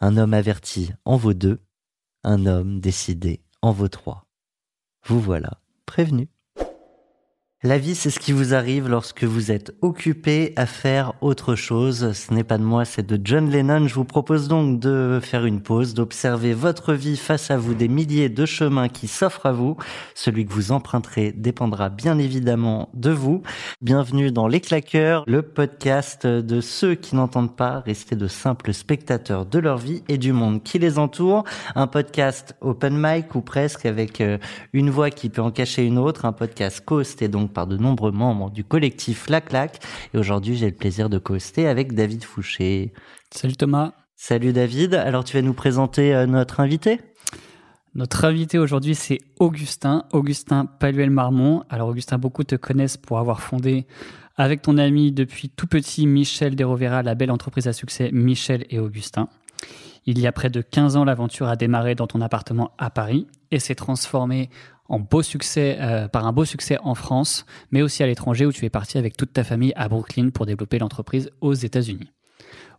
Un homme averti en vaut deux, un homme décidé en vaut trois. Vous voilà prévenu. La vie, c'est ce qui vous arrive lorsque vous êtes occupé à faire autre chose. Ce n'est pas de moi, c'est de John Lennon. Je vous propose donc de faire une pause, d'observer votre vie face à vous, des milliers de chemins qui s'offrent à vous. Celui que vous emprunterez dépendra bien évidemment de vous. Bienvenue dans Les Claqueurs, le podcast de ceux qui n'entendent pas rester de simples spectateurs de leur vie et du monde qui les entoure. Un podcast open mic ou presque avec euh, une voix qui peut en cacher une autre. Un podcast co-hosté donc par de nombreux membres du collectif La Claque. Et aujourd'hui, j'ai le plaisir de co-hoster avec David Fouché. Salut Thomas. Salut David. Alors, tu vas nous présenter euh, notre invité? Notre invité aujourd'hui, c'est Augustin, Augustin Paluel-Marmont. Alors, Augustin, beaucoup te connaissent pour avoir fondé avec ton ami depuis tout petit Michel Derovera la belle entreprise à succès Michel et Augustin. Il y a près de 15 ans, l'aventure a démarré dans ton appartement à Paris et s'est transformée en beau succès, euh, par un beau succès en France, mais aussi à l'étranger où tu es parti avec toute ta famille à Brooklyn pour développer l'entreprise aux États-Unis.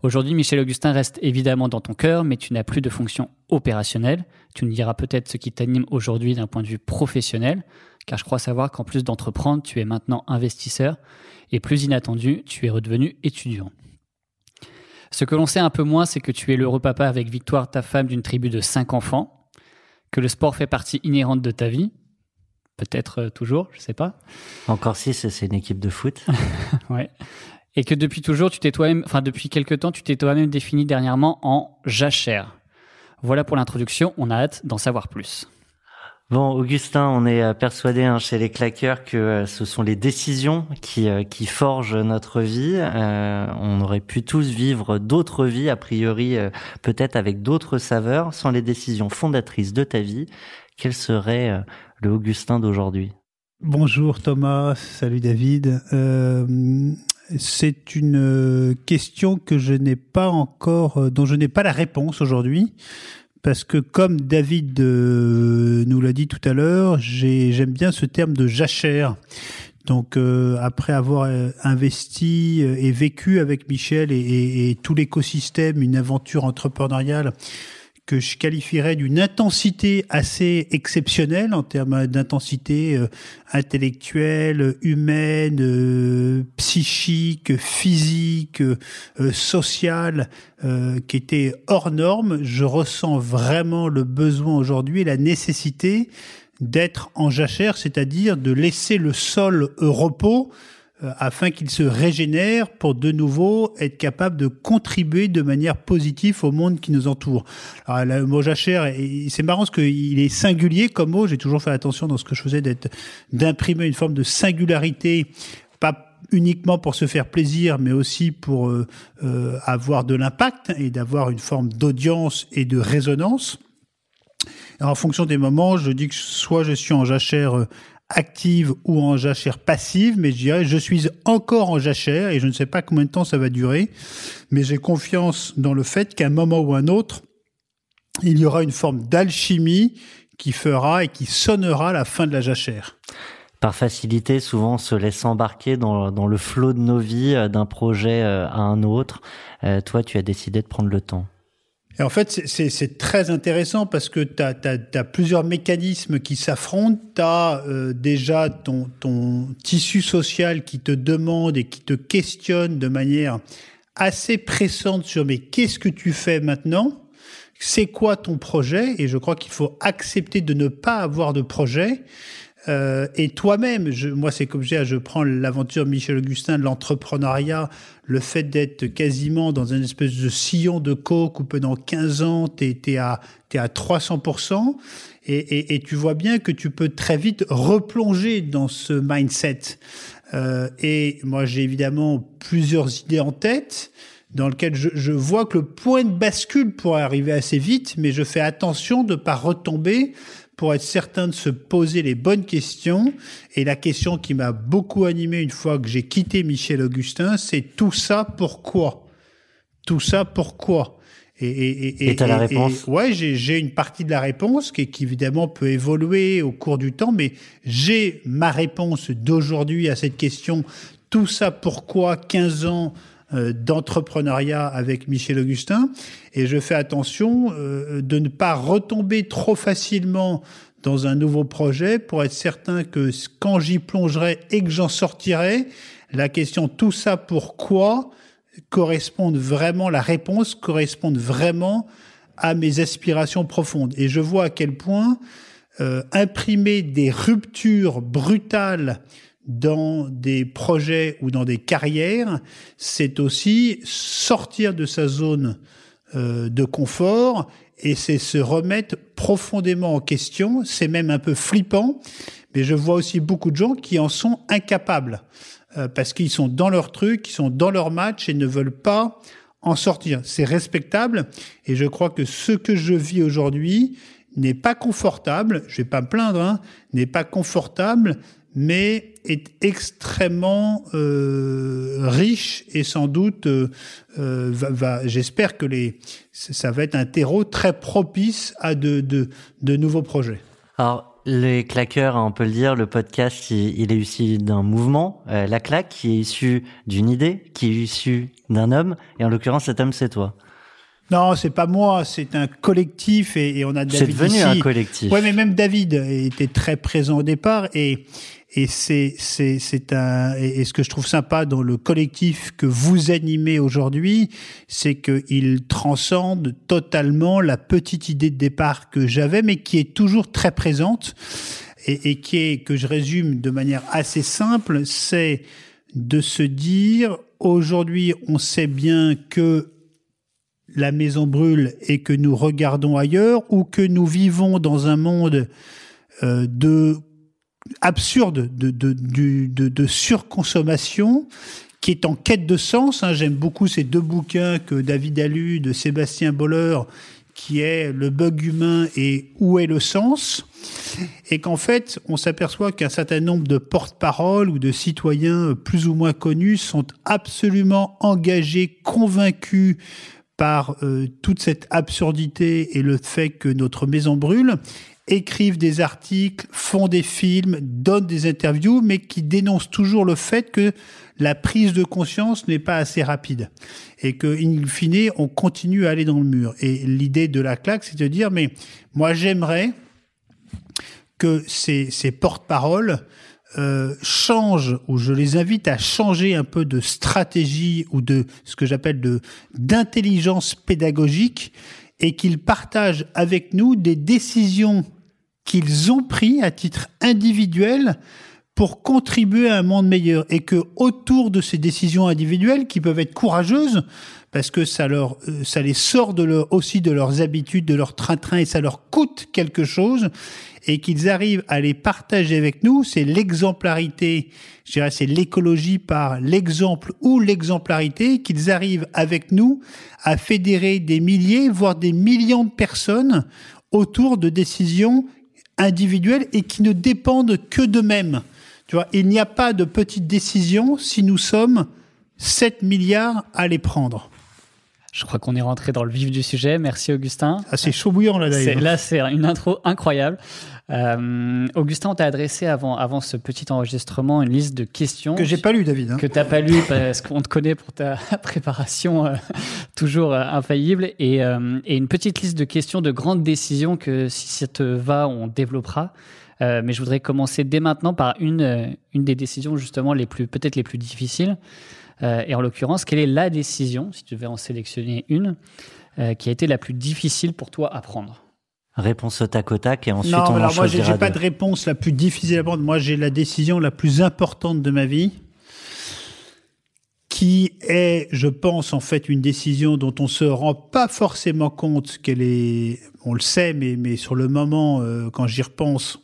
Aujourd'hui, Michel Augustin reste évidemment dans ton cœur, mais tu n'as plus de fonction opérationnelle. Tu nous diras peut-être ce qui t'anime aujourd'hui d'un point de vue professionnel, car je crois savoir qu'en plus d'entreprendre, tu es maintenant investisseur, et plus inattendu, tu es redevenu étudiant. Ce que l'on sait un peu moins, c'est que tu es l'heureux papa avec Victoire, ta femme, d'une tribu de cinq enfants, que le sport fait partie inhérente de ta vie, peut-être euh, toujours, je sais pas. Encore si c'est une équipe de foot. ouais. Et que depuis toujours, tu t'es toi-même, enfin depuis quelque temps, tu t'es toi-même défini dernièrement en jachère. Voilà pour l'introduction. On a hâte d'en savoir plus. Bon, Augustin, on est euh, persuadé hein, chez les claqueurs que euh, ce sont les décisions qui, euh, qui forgent notre vie. Euh, on aurait pu tous vivre d'autres vies, a priori euh, peut-être avec d'autres saveurs, sans les décisions fondatrices de ta vie. Quel serait le Augustin d'aujourd'hui? Bonjour Thomas, salut David. C'est une question que je n'ai pas encore, dont je n'ai pas la réponse aujourd'hui, parce que comme David euh, nous l'a dit tout à l'heure, j'ai- j'aime bien ce terme de jachère. Donc euh, après avoir euh, investi et vécu avec Michel et tout l'écosystème, une aventure entrepreneuriale que je qualifierais d'une intensité assez exceptionnelle en termes d'intensité euh, intellectuelle, humaine, euh, psychique, physique, euh, sociale, qui était hors norme. Je ressens vraiment le besoin aujourd'hui la nécessité d'être en jachère, c'est-à-dire de laisser le sol repos afin qu'il se régénère pour de nouveau être capable de contribuer de manière positive au monde qui nous entoure. Alors, le mot jachère, c'est marrant parce qu'il est singulier comme mot. J'ai toujours fait attention dans ce que je faisais d'être, d'imprimer une forme de singularité, pas uniquement pour se faire plaisir, mais aussi pour euh, euh, avoir de l'impact et d'avoir une forme d'audience et de résonance. Alors, en fonction des moments, je dis que soit je suis en jachère euh, active ou en jachère passive, mais je dirais je suis encore en jachère et je ne sais pas combien de temps ça va durer, mais j'ai confiance dans le fait qu'à un moment ou un autre, il y aura une forme d'alchimie qui fera et qui sonnera la fin de la jachère. Par facilité, souvent on se laisse embarquer dans, dans le flot de nos vies, euh, d'un projet euh, à un autre. Euh, toi, tu as décidé de prendre le temps. Et en fait, c'est très intéressant parce que tu as, plusieurs mécanismes qui s'affrontent. Tu as euh, déjà ton, ton tissu social qui te demande et qui te questionne de manière assez pressante sur mais qu'est-ce que tu fais maintenant? C'est quoi ton projet? Et je crois qu'il faut accepter de ne pas avoir de projet. Euh, et toi-même, moi c'est comme je je prends l'aventure Michel Augustin l'entrepreneuriat, le fait d'être quasiment dans un espèce de sillon de coke où pendant 15 ans tu es, à, es à 300%, et, et, et, tu vois bien que tu peux très vite replonger dans ce mindset. Euh, et moi j'ai évidemment plusieurs idées en tête dans lesquelles je, je, vois que le point de bascule pourrait arriver assez vite, mais je fais attention de ne pas retomber pour être certain de se poser les bonnes questions. Et la question qui m'a beaucoup animé une fois que j'ai quitté Michel Augustin, c'est tout ça pourquoi? Tout ça pourquoi? Et, et, et, et la réponse? Ouais, j'ai une partie de la réponse qui, qui, évidemment peut évoluer au cours du temps, mais j'ai ma réponse d'aujourd'hui à cette question. Tout ça pourquoi? 15 ans d'entrepreneuriat avec Michel Augustin et je fais attention euh, de ne pas retomber trop facilement dans un nouveau projet pour être certain que quand j'y plongerai et que j'en sortirai, la question tout ça pourquoi corresponde vraiment, la réponse corresponde vraiment à mes aspirations profondes. Et je vois à quel point euh, imprimer des ruptures brutales dans des projets ou dans des carrières, c'est aussi sortir de sa zone euh, de confort et c'est se remettre profondément en question. C'est même un peu flippant, mais je vois aussi beaucoup de gens qui en sont incapables euh, parce qu'ils sont dans leur truc, ils sont dans leur match et ne veulent pas en sortir. C'est respectable et je crois que ce que je vis aujourd'hui n'est pas confortable, je vais pas me plaindre, hein, n'est pas confortable, mais est extrêmement euh, riche et sans doute, euh, euh, va, j'espère que les, ça va être un terreau très propice à de, de, de nouveaux projets. Alors, les claqueurs, on peut le dire, le podcast, il, est issu d'un mouvement, la claque, qui est issue d'une idée, qui est issue d'un homme, et en l'occurrence, cet homme, c'est toi. Non, c'est pas moi, c'est un collectif et, et on a David. C'est devenu un collectif. Ouais, mais même David était très présent au départ et et c'est c'est c'est un et ce que je trouve sympa dans le collectif que vous animez aujourd'hui, c'est qu'il transcende totalement la petite idée de départ que j'avais, mais qui est toujours très présente et, et qui est que je résume de manière assez simple, c'est de se dire aujourd'hui on sait bien que la maison brûle et que nous regardons ailleurs ou que nous vivons dans un monde euh, de absurde de, surconsommation qui est en quête de sens. Hein. J'aime beaucoup ces deux bouquins que David a lus de Sébastien Boller, qui est Le bug humain et Où est le sens? Et qu'en fait, on s'aperçoit qu'un certain nombre de porte-paroles ou de citoyens plus ou moins connus sont absolument engagés, convaincus par euh, toute cette absurdité et le fait que notre maison brûle écrivent des articles, font des films, donnent des interviews, mais qui dénoncent toujours le fait que la prise de conscience n'est pas assez rapide et que, in fine, on continue à aller dans le mur. Et l'idée de la claque, c'est de dire, mais moi j'aimerais que ces, ces porte-paroles euh, changent, ou je les invite à changer un peu de stratégie ou de ce que j'appelle de d'intelligence pédagogique et qu'ils partagent avec nous des décisions qu'ils ont pris à titre individuel pour contribuer à un monde meilleur. Et que autour de ces décisions individuelles qui peuvent être courageuses parce que ça leur euh, ça les sort de leur aussi de leurs habitudes de leur train-train et ça leur coûte quelque chose et qu'ils arrivent à les partager avec nous c'est l'exemplarité je dirais c'est l'écologie par l'exemple ou l'exemplarité qu'ils arrivent avec nous à fédérer des milliers voire des millions de personnes autour de décisions individuelles et qui ne dépendent que d'eux-mêmes. Tu vois, il n'y a pas de petites décisions si nous sommes 7 milliards à les prendre. Je crois qu'on est rentré dans le vif du sujet. Merci Augustin. Ah, c'est chaud bouillant là d'ailleurs. Là, c'est une intro incroyable. Euh, Augustin, on t'a adressé avant, avant ce petit enregistrement une liste de questions Que j'ai pas lu, David. hein. que t'as pas lu parce qu'on te connaît pour ta préparation euh, toujours euh, infaillible et, euh, et une petite liste de questions de grandes décisions que si ça te va, on développera. Mais je voudrais commencer dès maintenant par une, une des décisions justement les plus peut-être les plus difficiles. Euh, et en l'occurrence, quelle est la décision, si tu devais en sélectionner une, euh, qui a été la plus difficile pour toi à prendre? Réponse au tac au tac et ensuite non, on mais en alors moi, j'ai pas de réponse la plus difficile à prendre. Moi, j'ai la décision la plus importante de ma vie, qui est, je pense, en fait, une décision dont on se rend pas forcément compte qu'elle est. On le sait, mais, mais sur le moment, euh, quand j'y repense,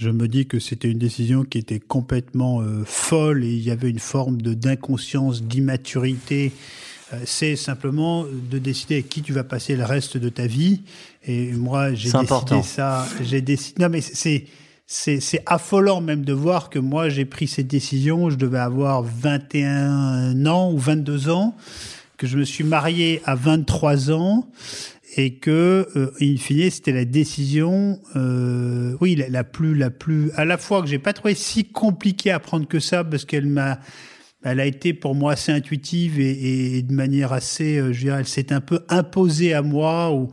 je me dis que c'était une décision qui était complètement euh, folle et il y avait une forme de d'inconscience, d'immaturité. Euh, c'est simplement de décider avec qui tu vas passer le reste de ta vie. Et moi, j'ai décidé important. ça. J'ai décidé. Non, mais c'est c'est c'est affolant même de voir que moi j'ai pris cette décision. Je devais avoir 21 ans ou 22 ans, que je me suis marié à 23 ans et que euh, in fine c'était la décision euh, oui la, plus la plus à la fois que j'ai pas trouvé si compliquée à prendre que ça parce qu'elle m'a elle a été pour moi assez intuitive et, et de manière assez euh, je dirais elle s'est un peu imposée à moi ou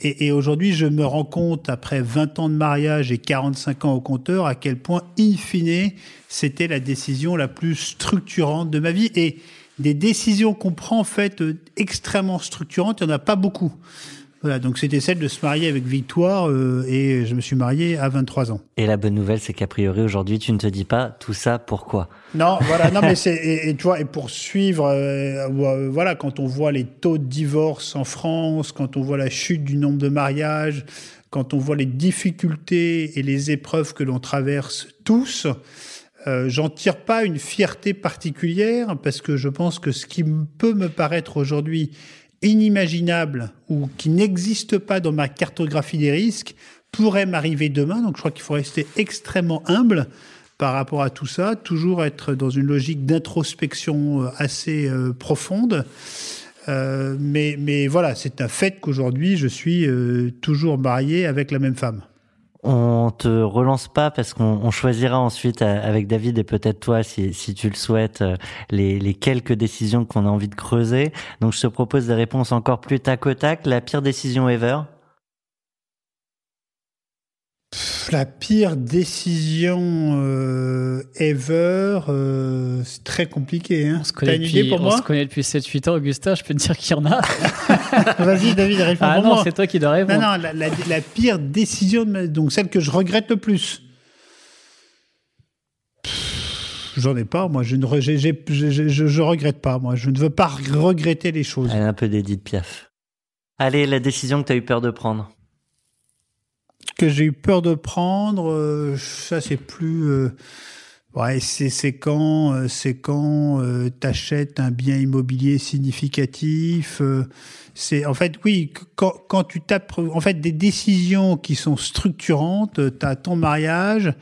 et, et aujourd'hui, je me rends compte, après 20 ans de mariage et 45 ans au compteur, à quel point, in fine, c'était la décision la plus structurante de ma vie. Et des décisions qu'on prend, en fait, euh, extrêmement structurantes, il n'y en a pas beaucoup. Voilà, donc c'était celle de se marier avec Victoire, euh, et je me suis marié à 23 ans. Et la bonne nouvelle, c'est qu'a priori aujourd'hui, tu ne te dis pas tout ça pourquoi. Non, voilà, non, mais c'est et, et tu vois, et pour suivre, euh, euh, voilà, quand on voit les taux de divorce en France, quand on voit la chute du nombre de mariages, quand on voit les difficultés et les épreuves que l'on traverse tous, euh, j'en tire pas une fierté particulière parce que je pense que ce qui peut me paraître aujourd'hui inimaginable ou qui n'existe pas dans ma cartographie des risques pourrait m'arriver demain. Donc je crois qu'il faut rester extrêmement humble par rapport à tout ça, toujours être dans une logique d'introspection euh, assez euh, profonde. Mais, voilà, c'est un fait qu'aujourd'hui, je suis toujours marié avec la même femme. On te relance pas parce qu'on on choisira ensuite avec David et peut-être toi, si, si tu le souhaites, euh, les, les quelques décisions qu'on a envie de creuser. Donc je te propose des réponses encore plus tac au tac. La pire décision ever La pire décision euh, ever, euh, c'est très compliqué. Hein. On se T'as connaît une idée depuis, pour on moi? se connaît depuis 7-8 ans, Augustin, je peux te dire qu'il y en a. Vas-y, David, réponds ah pour non, moi. c'est toi qui dois répondre. Non, non, la, la- la pire décision, de ma- donc celle que je regrette le plus. Pff, J'en ai pas, moi. Je ne re- j'ai- j'ai- je, je- je- je regrette pas, moi. Je ne veux pas regretter les choses. Elle est un peu d'Edith Piaf. Allez, la décision que tu as eu peur de prendre. que j'ai eu peur de prendre, euh, ça c'est plus. euh, ouais, c'est quand euh, c'est quand euh, t'achètes un bien immobilier significatif. euh, c'est en fait oui qu- quand quand tu tapes en fait des décisions qui sont structurantes. euh, T'as ton mariage.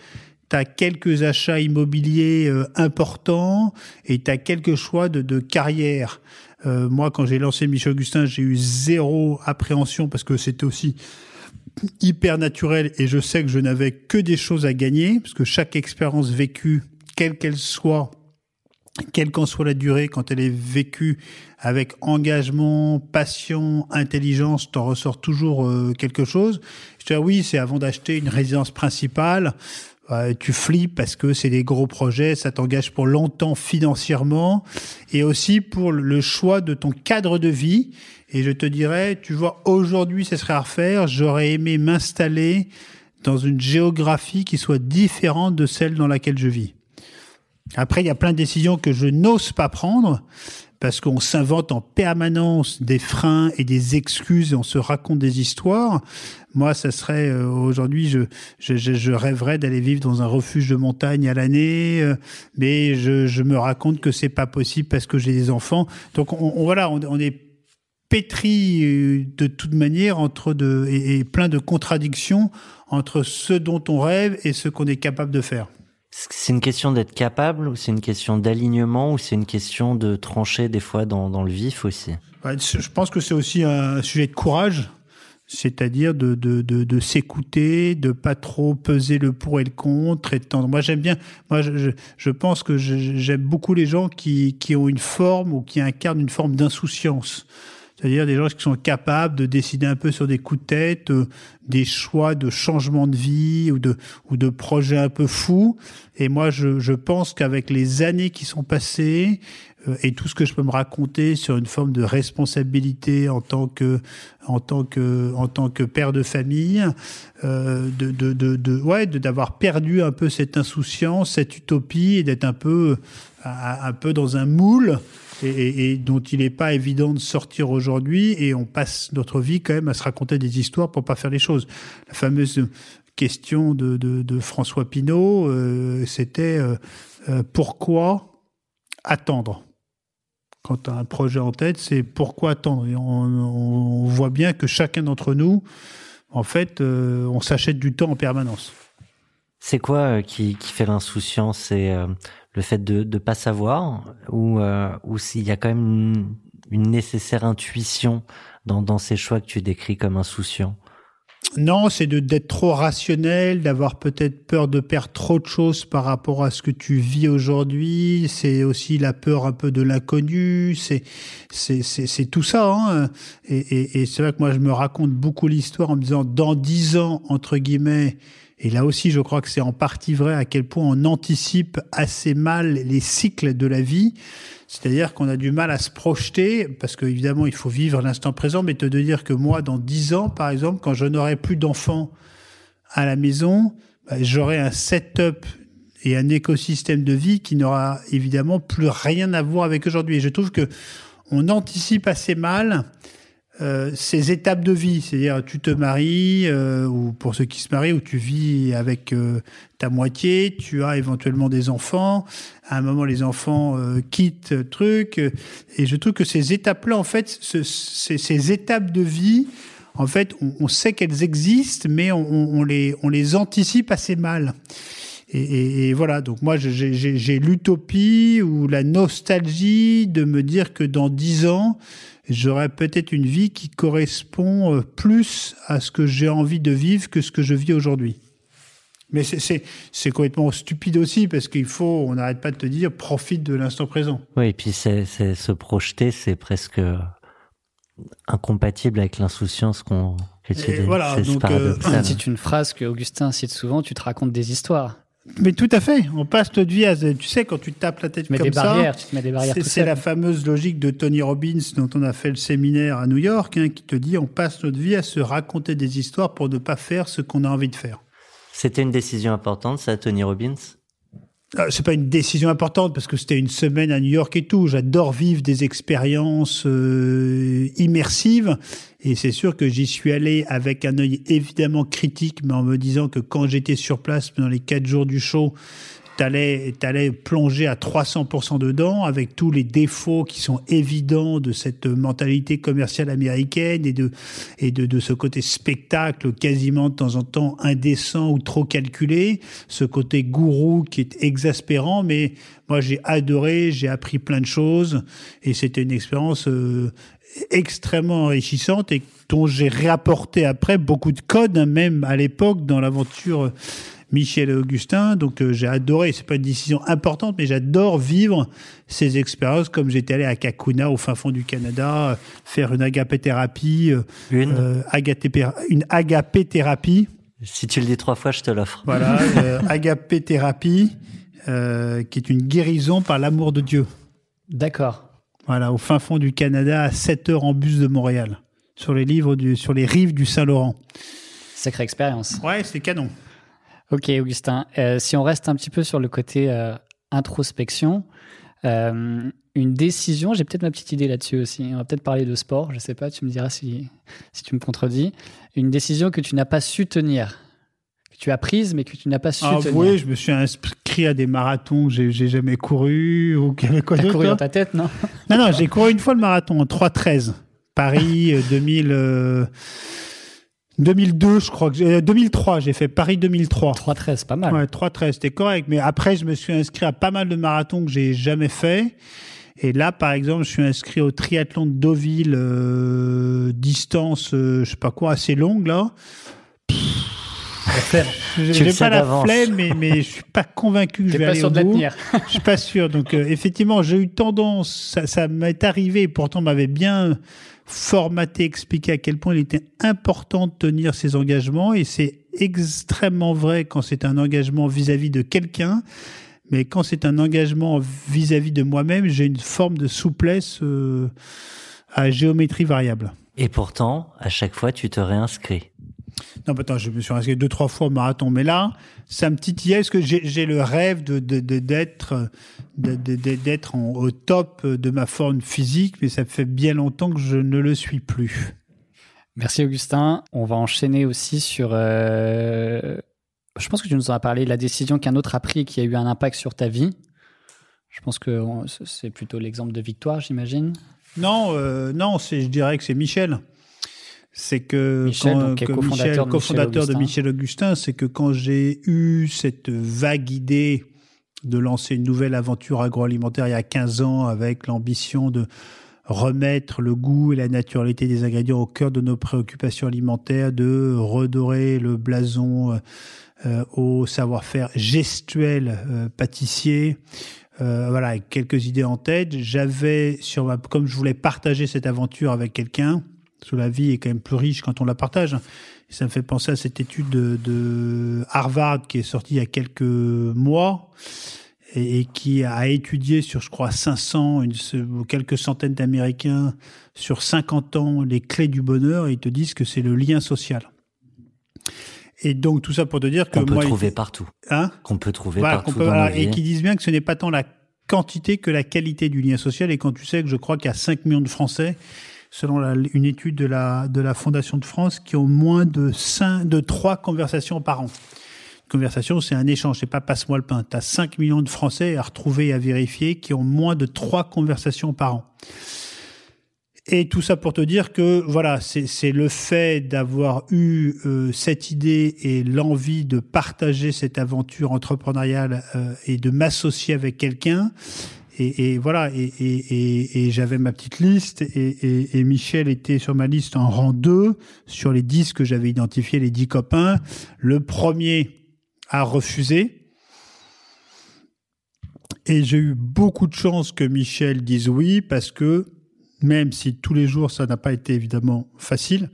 T'as quelques achats immobiliers euh, importants et t'as quelques choix de, de carrière. Euh, moi, quand j'ai lancé Michel Augustin, j'ai eu zéro appréhension parce que c'était aussi hyper naturel et je sais que je n'avais que des choses à gagner parce que chaque expérience vécue, quelle qu'elle soit, quelle qu'en soit la durée, quand elle est vécue avec engagement, passion, intelligence, t'en ressors toujours euh, quelque chose. Je dis ah oui, c'est avant d'acheter une résidence principale. Euh, tu flippes parce que c'est des gros projets, ça t'engage pour longtemps financièrement et aussi pour le choix de ton cadre de vie. Et je te dirais, tu vois, aujourd'hui, ce serait à refaire. J'aurais aimé m'installer dans une géographie qui soit différente de celle dans laquelle je vis. Après, il y a plein de décisions que je n'ose pas prendre parce qu'on s'invente en permanence des freins et des excuses et on se raconte des histoires. Moi, ça serait euh, aujourd'hui, je, rêverais d'aller vivre dans un refuge de montagne à l'année, euh, mais je, me raconte que c'est pas possible parce que j'ai des enfants. Donc, on, on- voilà, on, on est pétri euh, de toute manière entre de, et, et plein de contradictions entre ce dont on rêve et ce qu'on est capable de faire. C'est une question d'être capable ou c'est une question d'alignement ou c'est une question de trancher des fois dans, le vif aussi? Je pense que c'est aussi un sujet de courage, c'est-à-dire de, de, s'écouter, de pas trop peser le pour et le contre. Et de tendre. Moi, j'aime bien. Moi, je, pense que j'aime beaucoup les gens qui ont une forme ou qui incarnent une forme d'insouciance. C'est-à-dire des gens qui sont capables de décider un peu sur des coups de tête, euh, des choix de changement de vie ou de, ou de projets un peu fous. Et moi, je, je pense qu'avec les années qui sont passées euh, et tout ce que je peux me raconter sur une forme de responsabilité en tant que, en tant que, en tant que père de famille, euh, de, de, de, de, ouais, d'avoir perdu un peu cette insouciance, cette utopie et d'être un peu, un peu dans un moule et, dont il n'est pas évident de sortir aujourd'hui. Et on passe notre vie quand même à se raconter des histoires pour pas faire les choses. La fameuse question de, de, François Pinault, euh, c'était euh, euh, pourquoi attendre? Quand tu as un projet en tête, c'est pourquoi attendre? Et on, voit bien que chacun d'entre nous, en fait, on s'achète du temps en permanence. C'est quoi qui, qui fait l'insouciance C'est euh, le fait de ne pas savoir ou, euh, ou s'il y a quand même une, nécessaire intuition dans, dans ces choix que tu décris comme insouciants? Non, c'est de d'être trop rationnel, d'avoir peut-être peur de perdre trop de choses par rapport à ce que tu vis aujourd'hui. C'est aussi la peur un peu de l'inconnu. C'est c'est c'est c'est tout ça. Hein. Et, et, et c'est vrai que moi je me raconte beaucoup l'histoire en me disant dans dix ans entre guillemets. Et là aussi, je crois que c'est en partie vrai à quel point on anticipe assez mal les cycles de la vie. C'est-à-dire qu'on a du mal à se projeter, parce qu'évidemment, il faut vivre l'instant présent, mais te de dire que moi, dans dix ans, par exemple, quand je n'aurai plus d'enfants à la maison, bah, j'aurai un setup et un écosystème de vie qui n'aura évidemment plus rien à voir avec aujourd'hui. Et je trouve que on anticipe assez mal euh, ces étapes de vie, c'est-à-dire tu te maries, euh, ou pour ceux qui se marient, où tu vis avec euh, ta moitié, tu as éventuellement des enfants, à un moment les enfants euh, quittent le truc, et je trouve que ces étapes-là, en fait, ce- ces, ces étapes de vie, en fait, on, on sait qu'elles existent, mais on, on- les, on les anticipe assez mal. Et, et- et voilà, donc moi j'ai l'utopie ou la nostalgie de me dire que dans dix ans, j'aurai peut-être une vie qui correspond euh, plus à ce que j'ai envie de vivre que ce que je vis aujourd'hui. Mais c'est- complètement stupide aussi parce qu'il faut, on n'arrête pas de te dire, profite de l'instant présent. Oui, et puis c'est, se projeter, c'est presque incompatible avec l'insouciance qu'on voilà, c'est, euh, une phrase que Augustin cite souvent, tu te racontes des histoires. Mais tout à fait, on passe notre vie à, tu sais, quand tu te tapes la tête Tu mets comme des ça. barrières, tu te mets des barrières C'est la fameuse logique de Tony Robbins dont on a fait le séminaire à New York, hein, qui te dit on passe notre vie à se raconter des histoires pour ne pas faire ce qu'on a envie de faire. C'était une décision importante, ça, Tony Robbins? C'est pas une décision importante parce que c'était une semaine à New York et tout. J'adore vivre des expériences euh, immersives et c'est sûr que j'y suis allé avec un œil évidemment critique, mais en me disant que quand j'étais sur place pendant les quatre jours du show, t'allais allais plonger à 300% dedans avec tous les défauts qui sont évidents de cette mentalité commerciale américaine et de et de, de ce côté spectacle quasiment de temps en temps indécent ou trop calculé, ce côté gourou qui est exaspérant, mais moi j'ai adoré, j'ai appris plein de choses et c'était une expérience euh, extrêmement enrichissante et dont j'ai réapporté après beaucoup de codes, hein, même à l'époque dans l'aventure Michel et Augustin. Donc euh, j'ai adoré, c'est pas une décision importante, mais j'adore vivre ces expériences comme j'étais allé à Kakuna au fin fond du Canada, euh, faire une agapéthérapie, euh, Une euh, une agapéthérapie. Si tu le dis trois fois, je te l'offre. Voilà, euh, agapéthérapie, euh, qui est une guérison par l'amour de Dieu. D'accord. Voilà, au fin fond du Canada, à 7 heures en bus de Montréal, sur les livres du, sur les rives du Saint-Laurent. Sacrée expérience. Ouais, c'est canon. Ok, Augustin. Euh, si on reste un petit peu sur le côté euh, introspection, euh, une décision, j'ai peut-être ma petite idée là-dessus aussi. On va peut-être parler de sport, je sais pas, tu me diras si, si tu me contredis. Une décision que tu n'as pas su tenir, que tu as prise mais que tu n'as pas su Ah, tenir. oui, je me suis inscrit à des marathons que j'ai jamais couru. Ou qu'il y avait quoi T'as couru dans ta tête, non? Non, non, j'ai couru une fois le marathon en 3.13. Paris euh, 2000. Euh, 2002, je crois que j'ai- euh, 2003, j'ai fait Paris 2003. 3-13, pas mal. Ouais, 3-13, c'était correct. Mais après, je me suis inscrit à pas mal de marathons que j'ai jamais fait. Et là, par exemple, je suis inscrit au triathlon de Deauville, euh, distance, euh, je sais pas quoi, assez longue là. J'ai pas la flemme, mais, mais je suis pas convaincu que je vais pas aller sûr au de la bout. tenir. Je suis pas sûr. Donc euh, effectivement, j'ai eu tendance, ça, ça m'est arrivé, pourtant on m'avait bien formaté, expliqué à quel point il était important de tenir ses engagements, et c'est extrêmement vrai quand c'est un engagement vis-à-vis de quelqu'un, mais quand c'est un engagement vis-à-vis de moi-même, j'ai une forme de souplesse euh, à géométrie variable. Et pourtant, à chaque fois, tu te réinscris. Non, attends, je me suis inscrit deux, trois fois au marathon. Mais là, ça me titillait parce que j'ai le rêve de d'être de, d'être au top de ma forme physique, mais ça fait bien longtemps que je ne le suis plus. Merci Augustin. On va enchaîner aussi sur. euh, Je pense que tu nous en as parlé, la décision qu'un autre a prise et qui a eu un impact sur ta vie. Je pense que c'est plutôt l'exemple de victoire, j'imagine. Non, euh, non, c'est, je dirais que c'est Michel. C'est que Michel, quand, donc, que cofondateur Michel, de Michel cofondateur de Augustin. Michel Augustin, c'est que quand j'ai eu cette vague idée de lancer une nouvelle aventure agroalimentaire il y a 15 ans avec l'ambition de remettre le goût et la naturalité des ingrédients au cœur de nos préoccupations alimentaires, de redorer le blason euh, au savoir-faire gestuel euh, pâtissier. Euh, voilà, avec quelques idées en tête. J'avais sur ma, comme je voulais partager cette aventure avec quelqu'un, que la vie est quand même plus riche quand on la partage. Et ça me fait penser à cette étude de, de Harvard qui est sortie il y a quelques mois et, et qui a étudié sur, je crois, 500 une, ce- ou quelques centaines d'Américains sur 50 ans les clés du bonheur. Et ils te disent que c'est le lien social. Et donc tout ça pour te dire que Qu'on peut moi, trouver partout. hein? Qu'on peut trouver voilà, partout qu'on peut- dans voilà, et qui disent bien que ce n'est pas tant la quantité que la qualité du lien social. Et quand tu sais que je crois qu'il y a 5 millions de Français, selon une étude de la, Fondation de France, qui ont moins de, 5, de 3 conversations par an. Conversation, c'est un échange, c'est pas passe-moi le pain. Tu as 5 millions de Français à retrouver et à vérifier qui ont moins de 3 conversations par an. Et tout ça pour te dire que voilà, c'est c'est le fait d'avoir eu euh, cette idée et l'envie de partager cette aventure entrepreneuriale euh, et de m'associer avec quelqu'un. Et, voilà, et, j'avais ma petite liste et Michel était sur ma liste en rang 2 sur les 10 que j'avais identifiés, les 10 copains. Le premier a refusé. Et j'ai eu beaucoup de chance que Michel dise oui parce que même si tous les jours ça n'a pas été évidemment facile,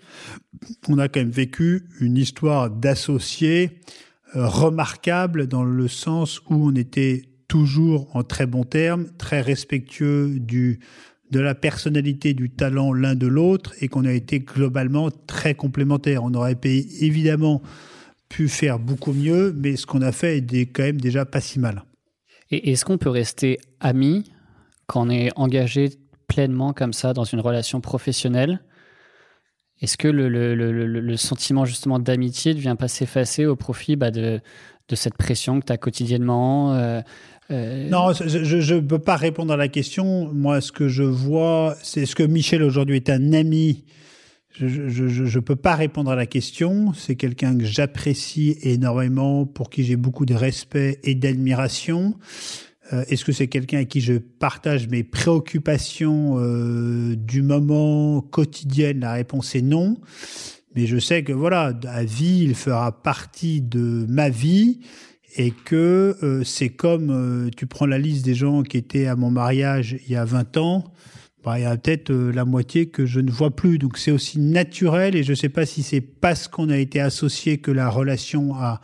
on a quand même vécu une histoire d'associés euh, remarquable dans le sens où on était toujours en très bons termes, très respectueux du de la personnalité, du talent l'un de l'autre et qu'on a été globalement très complémentaires. On aurait évidemment pu faire beaucoup mieux, mais ce qu'on a fait est quand même déjà pas si mal. Et est-ce qu'on peut rester amis quand on est engagé pleinement comme ça dans une relation professionnelle? Est-ce que le- le- le- le sentiment justement d'amitié ne vient pas s'effacer au profit bah, de, de cette pression que tu as quotidiennement euh, euh, Non, je ne peux pas répondre à la question. Moi, ce que je vois, c'est ce que Michel aujourd'hui est un ami. Je ne peux pas répondre à la question. C'est quelqu'un que j'apprécie énormément, pour qui j'ai beaucoup de respect et d'admiration. Euh, Est-ce que c'est quelqu'un à qui je partage mes préoccupations euh, du moment quotidienne? La réponse est non. Mais je sais que voilà, à vie, il fera partie de ma vie et que euh, c'est comme euh, tu prends la liste des gens qui étaient à mon mariage il y a 20 ans, bah, il y a peut-être euh, la moitié que je ne vois plus. Donc c'est aussi naturel et je ne sais pas si c'est parce qu'on a été associé que la relation a,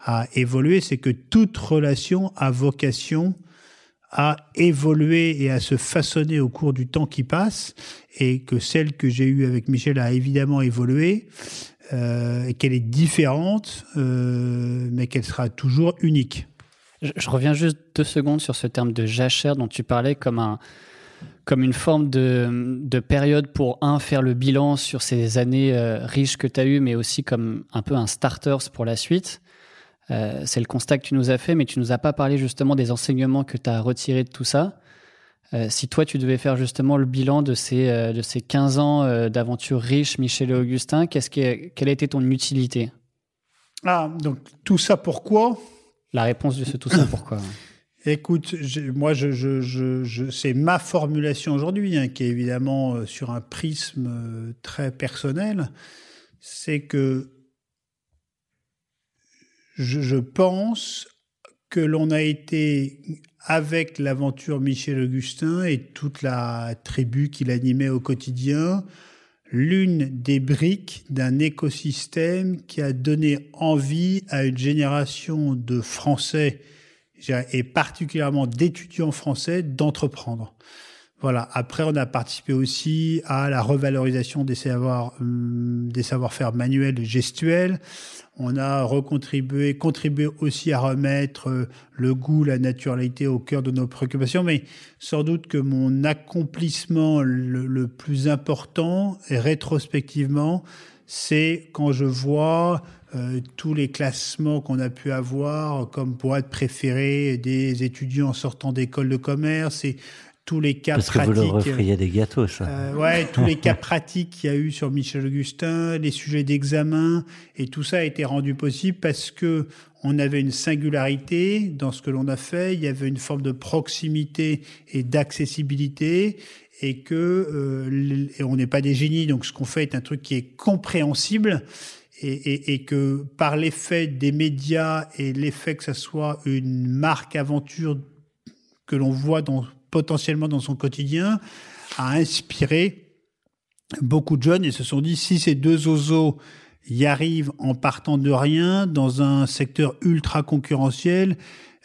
a évolué, c'est que toute relation a vocation à évoluer et à se façonner au cours du temps qui passe et que celle que j'ai eue avec Michel a évidemment évolué euh, qu'elle est différente, euh, mais qu'elle sera toujours unique. Je, reviens juste deux secondes sur ce terme de jachère dont tu parlais comme, un, comme une forme de, de période pour, un, faire le bilan sur ces années euh, riches que tu as eues, mais aussi comme un peu un starters pour la suite. Euh, c'est le constat que tu nous as fait, mais tu nous as pas parlé justement des enseignements que tu as retirés de tout ça. Euh, si toi, tu devais faire justement le bilan de ces, euh, de ces 15 ans euh, d'aventure riche, Michel et Augustin, qu'est-ce que, quelle a été ton utilité? Ah, donc tout ça pourquoi La réponse de ce tout ça pourquoi? Écoute, moi, je, je, je, c'est ma formulation aujourd'hui, hein, qui est évidemment sur un prisme très personnel. C'est que je, pense que l'on a été, avec l'aventure Michel Augustin et toute la tribu qu'il animait au quotidien, l'une des briques d'un écosystème qui a donné envie à une génération de Français et particulièrement d'étudiants français d'entreprendre. Voilà. Après, on a participé aussi à la revalorisation des savoirs, hum, des savoir-faire manuels gestuels. On a recontribué, contribué aussi à remettre euh, le goût, la naturalité au cœur de nos préoccupations. Mais sans doute que mon accomplissement le, plus important, rétrospectivement, c'est quand je vois euh, tous les classements qu'on a pu avoir comme boîte préférée des étudiants sortant d'école de commerce et tous les cas Parce pratiques. que vous leur des gâteaux, ça. Euh, ouais, tous les cas pratiques qu'il y a eu sur Michel Augustin, les sujets d'examen, et tout ça a été rendu possible parce que on avait une singularité dans ce que l'on a fait. Il y avait une forme de proximité et d'accessibilité, et que euh, et on n'est pas des génies, donc ce qu'on fait est un truc qui est compréhensible. Et, et, et, que par l'effet des médias et l'effet que ça soit une marque aventure que l'on voit dans potentiellement dans son quotidien, a inspiré beaucoup de jeunes et se sont dit si ces deux oiseaux y arrivent en partant de rien dans un secteur ultra concurrentiel,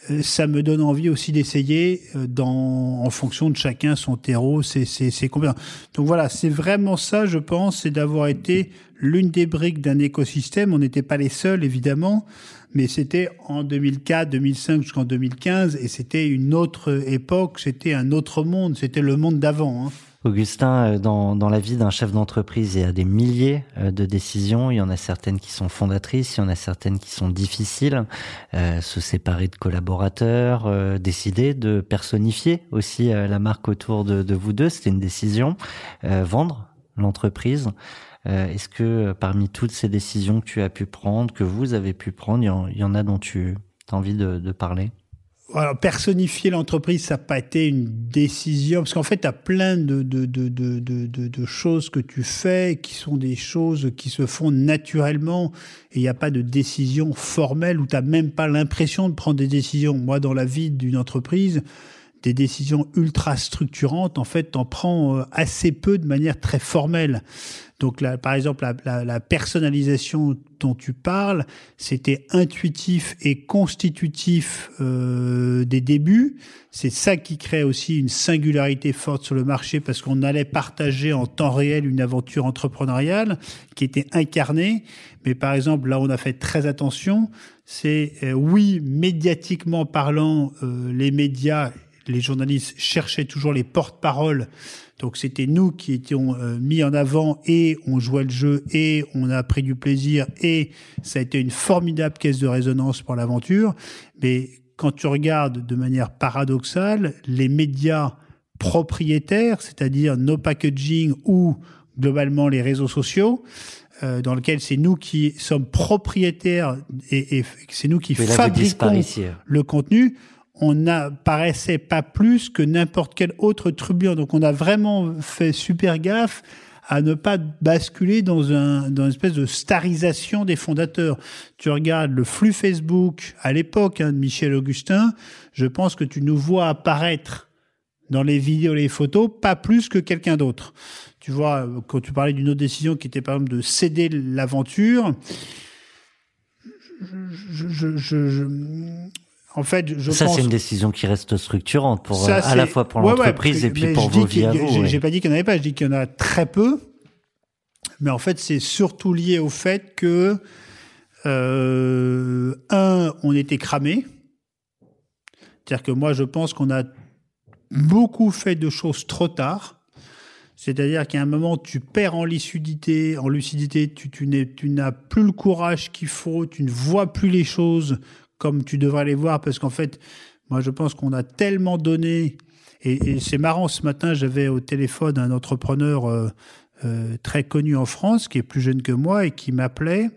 euh, ça me donne envie aussi d'essayer euh, en fonction de chacun son terreau, c'est c'est combien. Donc voilà, c'est vraiment ça, je pense, c'est d'avoir été l'une des briques d'un écosystème. On n'était pas les seuls, évidemment, mais c'était en 2004, 2005 jusqu'en 2015, et c'était une autre époque, c'était un autre monde, c'était le monde d'avant. Hein. Augustin, euh, dans, dans la vie d'un chef d'entreprise, il y a des milliers euh, de décisions. Il y en a certaines qui sont fondatrices, il y en a certaines qui sont difficiles. Euh, se séparer de collaborateurs, euh, décider de personnifier aussi la marque autour de, de vous deux, c'était une décision. vendre l'entreprise. Est-ce que parmi toutes ces décisions que tu as pu prendre, que vous avez pu prendre, il y en, a dont tu as envie de, parler? Alors, personnifier l'entreprise, ça n'a pas été une décision, parce qu'en fait, tu as plein de, de choses que tu fais qui sont des choses qui se font naturellement, et il n'y a pas de décision formelle où tu n'as même pas l'impression de prendre des décisions. Moi, dans la vie d'une entreprise, des décisions ultra structurantes, en fait, t'en prends euh, assez peu de manière très formelle. Donc, là, par exemple, la, la, personnalisation dont tu parles, c'était intuitif et constitutif euh, des débuts. C'est ça qui crée aussi une singularité forte sur le marché parce qu'on allait partager en temps réel une aventure entrepreneuriale qui était incarnée. Mais par exemple, là, on a fait très attention. C'est euh, oui, médiatiquement parlant, euh, les médias les journalistes cherchaient toujours les porte-paroles. Donc c'était nous qui étions euh, mis en avant et on jouait le jeu et on a pris du plaisir et ça a été une formidable caisse de résonance pour l'aventure. Mais quand tu regardes de manière paradoxale, les médias propriétaires, c'est-à-dire nos packaging ou globalement les réseaux sociaux, euh, dans lesquels c'est nous qui sommes propriétaires et, et c'est nous qui fabriquons le contenu, on n'apparaissait pas plus que n'importe quel autre trublion. Donc on a vraiment fait super gaffe à ne pas basculer dans, un, dans une espèce de starisation des fondateurs. Tu regardes le flux Facebook à l'époque hein, de Michel Augustin, je pense que tu nous vois apparaître dans les vidéos, les photos, pas plus que quelqu'un d'autre. Tu vois, quand tu parlais d'une autre décision qui était par exemple de céder l'aventure, je, en fait, je ça, c'est une décision qui reste structurante pour euh, à la fois pour l'entreprise et puis pour vos vies à vous. J'ai pas dit qu'il n'y en avait pas, je dis qu'il y en a très peu. Mais en fait, c'est surtout lié au fait que euh, un, on était cramé. C'est-à-dire que moi, je pense qu'on a beaucoup fait de choses trop tard. C'est-à-dire qu'à un moment, tu perds en lucidité, en lucidité, tu, tu n'as plus le courage qu'il faut, tu ne vois plus les choses comme tu devrais les voir, parce qu'en fait, moi je pense qu'on a tellement donné Et, c'est marrant, ce matin, j'avais au téléphone un entrepreneur euh, euh, très connu en France, qui est plus jeune que moi et qui m'appelait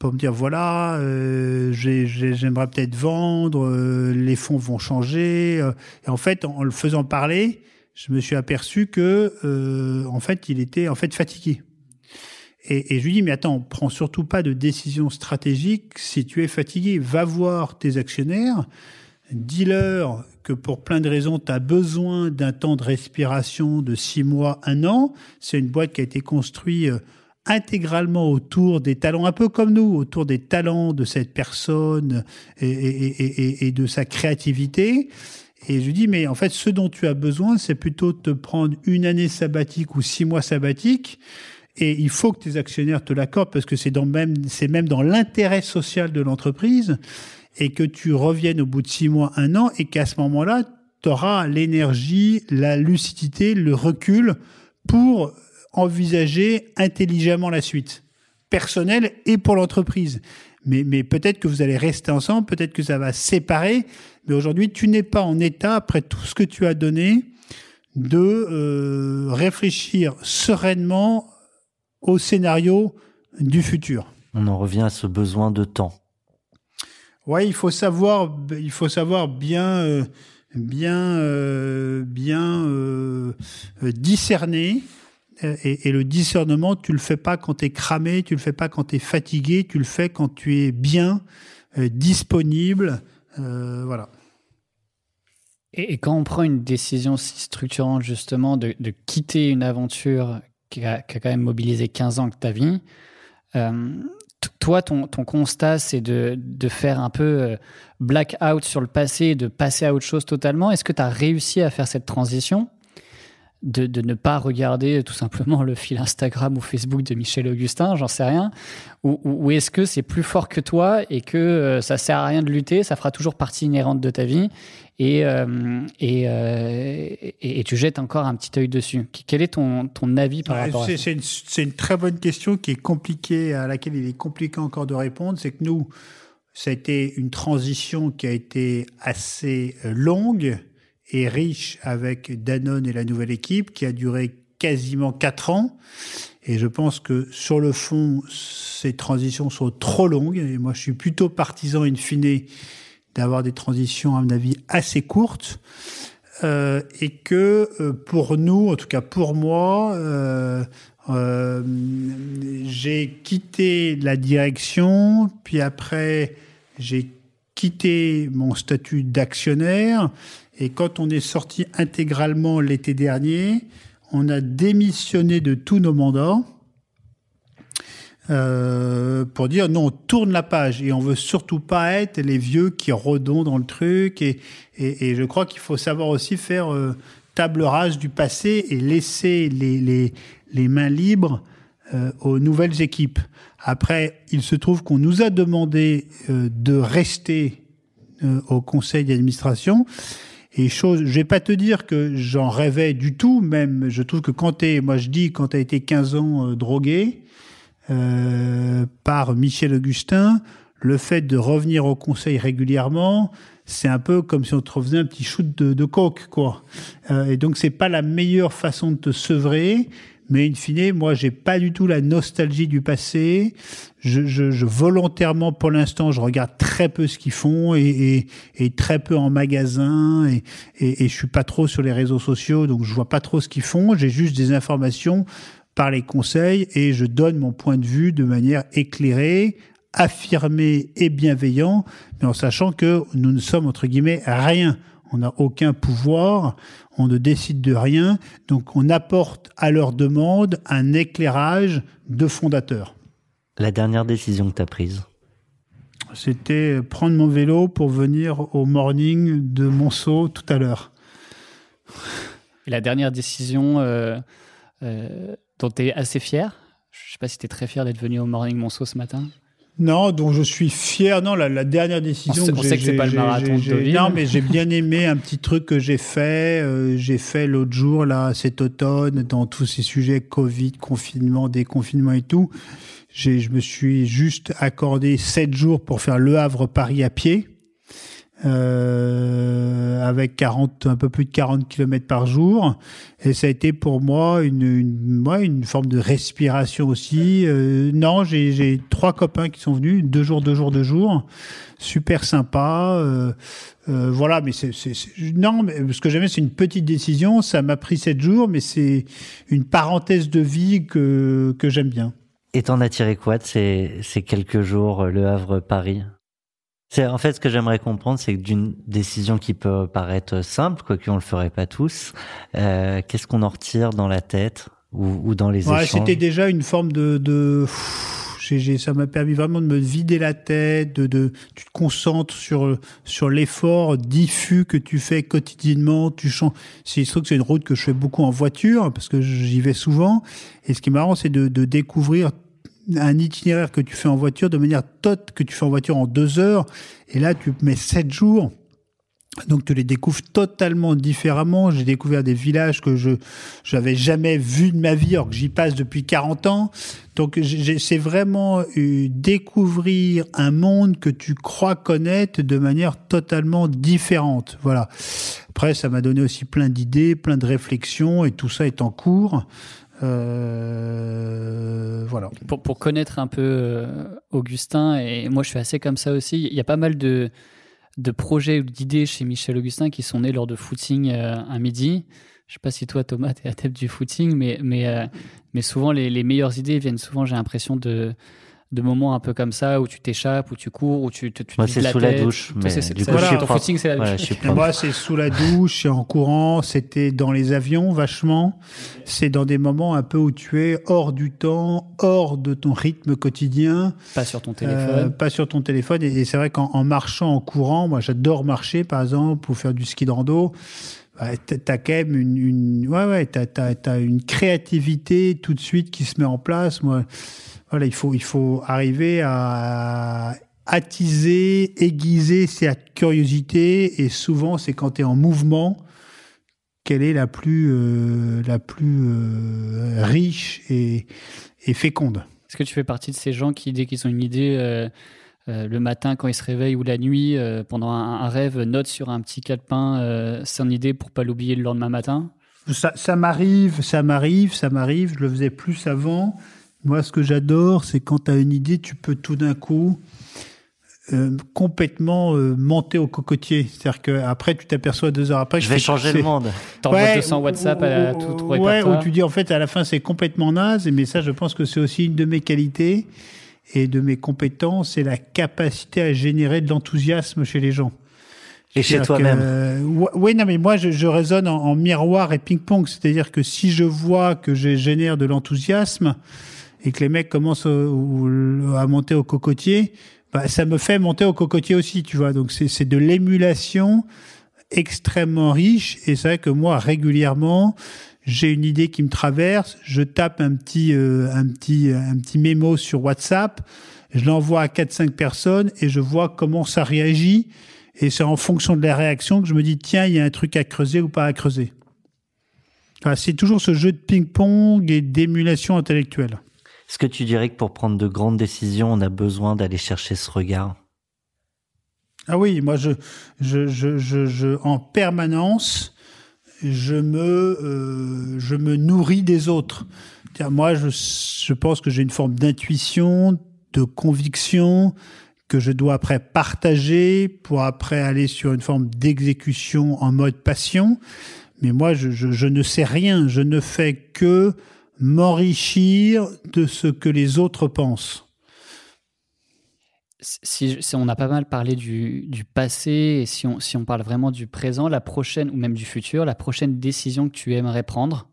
pour me dire voilà, euh, j'ai- j'ai- j'aimerais peut-être vendre, les fonds vont changer. et en fait, en, le faisant parler, je me suis aperçu que en fait, il était en fait fatigué. Et, et je lui dis mais attends, prends surtout pas de décision stratégique si tu es fatigué. Va voir tes actionnaires, dis-leur que pour plein de raisons, tu as besoin d'un temps de respiration de six mois, un an. C'est une boîte qui a été construite euh, intégralement autour des talents, un peu comme nous, autour des talents de cette personne et, et- et- de sa créativité. Et je lui dis, mais en fait, ce dont tu as besoin, c'est plutôt de te prendre une année sabbatique ou six mois sabbatique. Et il faut que tes actionnaires te l'accordent parce que c'est même, c'est même dans l'intérêt social de l'entreprise et que tu reviennes au bout de six mois, un an et qu'à ce moment-là, tu auras l'énergie, la lucidité, le recul pour envisager intelligemment la suite, personnelle et pour l'entreprise. Mais, mais peut-être que vous allez rester ensemble, peut-être que ça va séparer, mais aujourd'hui, tu n'es pas en état, après tout ce que tu as donné, de euh, réfléchir sereinement au scénario du futur. On en revient à ce besoin de temps. Ouais, il faut savoir, il faut savoir bien, euh, bien, euh, bien euh, discerner. Et, et le discernement, tu le fais pas quand tu es cramé, tu le fais pas quand tu es fatigué, tu le fais quand tu es bien, euh, disponible. euh, voilà. Et, et quand on prend une décision si structurante, justement, de, de quitter une aventure qui a, quand même mobilisé 15 ans de ta vie, toi, ton, ton constat, c'est de, de faire un peu euh, black-out sur le passé, de passer à autre chose totalement. Est-ce que tu as réussi à faire cette transition de, de ne pas regarder tout simplement le fil Instagram ou Facebook de Michel Augustin, j'en sais rien. Ou, ou- ou est-ce que c'est plus fort que toi et que euh, ça sert à rien de lutter, ça fera toujours partie inhérente de ta vie et, euh, et, euh, et, et tu jettes encore un petit œil dessus Quel est ton, ton avis par rapport à ça? c'est une, une très bonne question qui est compliquée, à laquelle il est compliqué encore de répondre. C'est que nous, ça a été une transition qui a été assez euh, longue et riche avec Danone et la nouvelle équipe, qui a duré quasiment quatre ans. Et je pense que sur le fond, ces transitions sont trop longues. Et moi, je suis plutôt partisan, in fine, d'avoir des transitions, à mon avis, assez courtes. Euh, et que euh, pour nous, en tout cas pour moi, euh, euh, j'ai quitté la direction, puis après j'ai quitté mon statut d'actionnaire, et quand on est sorti intégralement l'été dernier, on a démissionné de tous nos mandats. Euh, pour dire non, on tourne la page et on veut surtout pas être les vieux qui redondent dans le truc et, et, et je crois qu'il faut savoir aussi faire euh, table rase du passé et laisser les, les, les mains libres euh, aux nouvelles équipes. Après, il se trouve qu'on nous a demandé euh, de rester euh, au conseil d'administration. Et chose, je vais pas te dire que j'en rêvais du tout, même je trouve que quand t'es, moi je dis quand t'as été 15 ans euh, drogué euh, par Michel Augustin, le fait de revenir au conseil régulièrement, c'est un peu comme si on te refaisait un petit shoot de, de coke, quoi. Euh, et donc c'est pas la meilleure façon de te sevrer. Mais in fine, moi, j'ai pas du tout la nostalgie du passé. Je, je, je volontairement, pour l'instant, je regarde très peu ce qu'ils font et, et, et très peu en magasin et, et, et je suis pas trop sur les réseaux sociaux, donc je vois pas trop ce qu'ils font. J'ai juste des informations par les conseils et je donne mon point de vue de manière éclairée, affirmée et bienveillant, mais en sachant que nous ne sommes entre guillemets rien. On n'a aucun pouvoir, on ne décide de rien, donc on apporte à leur demande un éclairage de fondateur. La dernière décision que tu as prise? C'était prendre mon vélo pour venir au morning de Monceau tout à l'heure. Et la dernière décision euh, euh, dont tu es assez fier? Je sais pas si tu es très fier d'être venu au Morning Monceau ce matin. Non, donc je suis fier. Non, la, la dernière décision. On sait- j'ai- sait que c'est pas le marathon de Deauville. Non, mais j'ai bien aimé un petit truc que j'ai fait. euh, j'ai fait l'autre jour, là, cet automne, dans tous ces sujets Covid, confinement, déconfinement et tout. Je me suis juste accordé sept jours pour faire Le Havre Paris à pied. Euh, avec 40, un peu plus de 40 km par jour. Et ça a été pour moi une, une, ouais, une forme de respiration aussi. Euh, non, j'ai trois copains qui sont venus, deux jours, deux jours, deux jours. Super sympa. Euh, euh, voilà, mais c'est, non, mais ce que j'aimais, c'est une petite décision. Ça m'a pris sept jours, mais c'est une parenthèse de vie que, que j'aime bien. Et t'en as tiré quoi de ces, ces quelques jours, euh, Le Havre, Paris? C'est en fait ce que j'aimerais comprendre, c'est que d'une décision qui peut paraître simple, quoique on le ferait pas tous, euh, qu'est-ce qu'on en retire dans la tête ou, ou dans les Ouais, c'était déjà une forme de, de ça m'a permis vraiment de me vider la tête, de, de tu te concentres sur sur l'effort diffus que tu fais quotidiennement. Tu changes. C'est il se trouve que c'est une route que je fais beaucoup en voiture parce que j'y vais souvent. Et ce qui est marrant, c'est de, de découvrir un itinéraire que tu fais en voiture de manière toute que tu fais en voiture en deux heures. Et là, tu mets sept jours. Donc tu les découvres totalement différemment. J'ai découvert des villages que je j'avais jamais vus de ma vie, alors que j'y passe depuis 40 ans. Donc c'est vraiment découvrir un monde que tu crois connaître de manière totalement différente. Voilà. Après, ça m'a donné aussi plein d'idées, plein de réflexions, et tout ça est en cours. Euh, voilà. Pour, pour connaître un peu euh, Augustin, et moi je suis assez comme ça aussi, il y a pas mal de, de projets ou d'idées chez Michel Augustin qui sont nés lors de footing euh, un midi. Je sais pas si toi Thomas t'es adepte du footing, mais, mais, mais souvent les, les meilleures idées viennent souvent, j'ai l'impression, de, de moments un peu comme ça où tu t'échappes, où tu cours, où tu te tu te Moi, vides c'est la sous la tête. douche, mais c'est- du coup, footing, c'est la douche. je suis Et propre. moi, c'est sous la douche, c'est en courant, c'était dans les avions vachement. C'est dans des moments un peu où tu es hors du temps, hors de ton rythme quotidien, Pas sur ton euh, téléphone. pas sur ton téléphone. Et, et c'est vrai qu'en en marchant, en courant, moi j'adore marcher par exemple, ou faire du ski de rando. Bah, t'as- t'as quand même une, une ouais ouais, t'as, t'as, t'as une créativité tout de suite qui se met en place. Moi, voilà, il faut il faut arriver à attiser, aiguiser cette curiosité. Et souvent, c'est quand tu es en mouvement qu'elle est la plus euh, la plus euh, riche et, et féconde. Est-ce que tu fais partie de ces gens qui, dès qu'ils ont une idée, euh, le matin quand ils se réveillent ou la nuit, pendant un, un rêve, notent sur un petit calepin son idée pour pas l'oublier le lendemain matin? Ça m'arrive, ça m'arrive, ça m'arrive. Je le faisais plus avant. Moi, ce que j'adore, c'est quand tu as une idée, tu peux tout d'un coup euh, complètement euh, monter au cocotier. C'est-à-dire qu'après, tu t'aperçois deux heures après. que Je vais changer le monde. T'envoies Ouais, 200 ou- WhatsApp ou- à ou- tout, tout Ouais, où tu dis en fait à la fin c'est complètement naze, mais ça je pense que c'est aussi une de mes qualités et de mes compétences, c'est la capacité à générer de l'enthousiasme chez les gens. Et chez toi-même. euh, oui, non, mais moi, je, je raisonne en, en miroir et ping-pong. C'est-à-dire que si je vois que je génère de l'enthousiasme et que les mecs commencent à monter au cocotier, bah, ça me fait monter au cocotier aussi, tu vois. Donc, c'est c'est de l'émulation extrêmement riche. Et c'est vrai que moi, régulièrement, j'ai une idée qui me traverse, je tape un petit, euh, un petit, un petit mémo sur WhatsApp, je l'envoie à 4-5 personnes et je vois comment ça réagit. Et c'est en fonction de la réaction que je me dis, tiens, il y a un truc à creuser ou pas à creuser. C'est toujours ce jeu de ping-pong et d'émulation intellectuelle. Est-ce que tu dirais que pour prendre de grandes décisions, on a besoin d'aller chercher ce regard? Ah oui, moi, je, je, je, je, en permanence, je me, euh, je me nourris des autres. Moi, je, je pense que j'ai une forme d'intuition, de conviction que je dois après partager pour après aller sur une forme d'exécution en mode passion. Mais moi, je, je, je ne sais rien. Je ne fais que m'enrichir de ce que les autres pensent. si, si on a pas mal parlé du, du passé et si on, si on parle vraiment du présent, la prochaine, ou même du futur, la prochaine décision que tu aimerais prendre?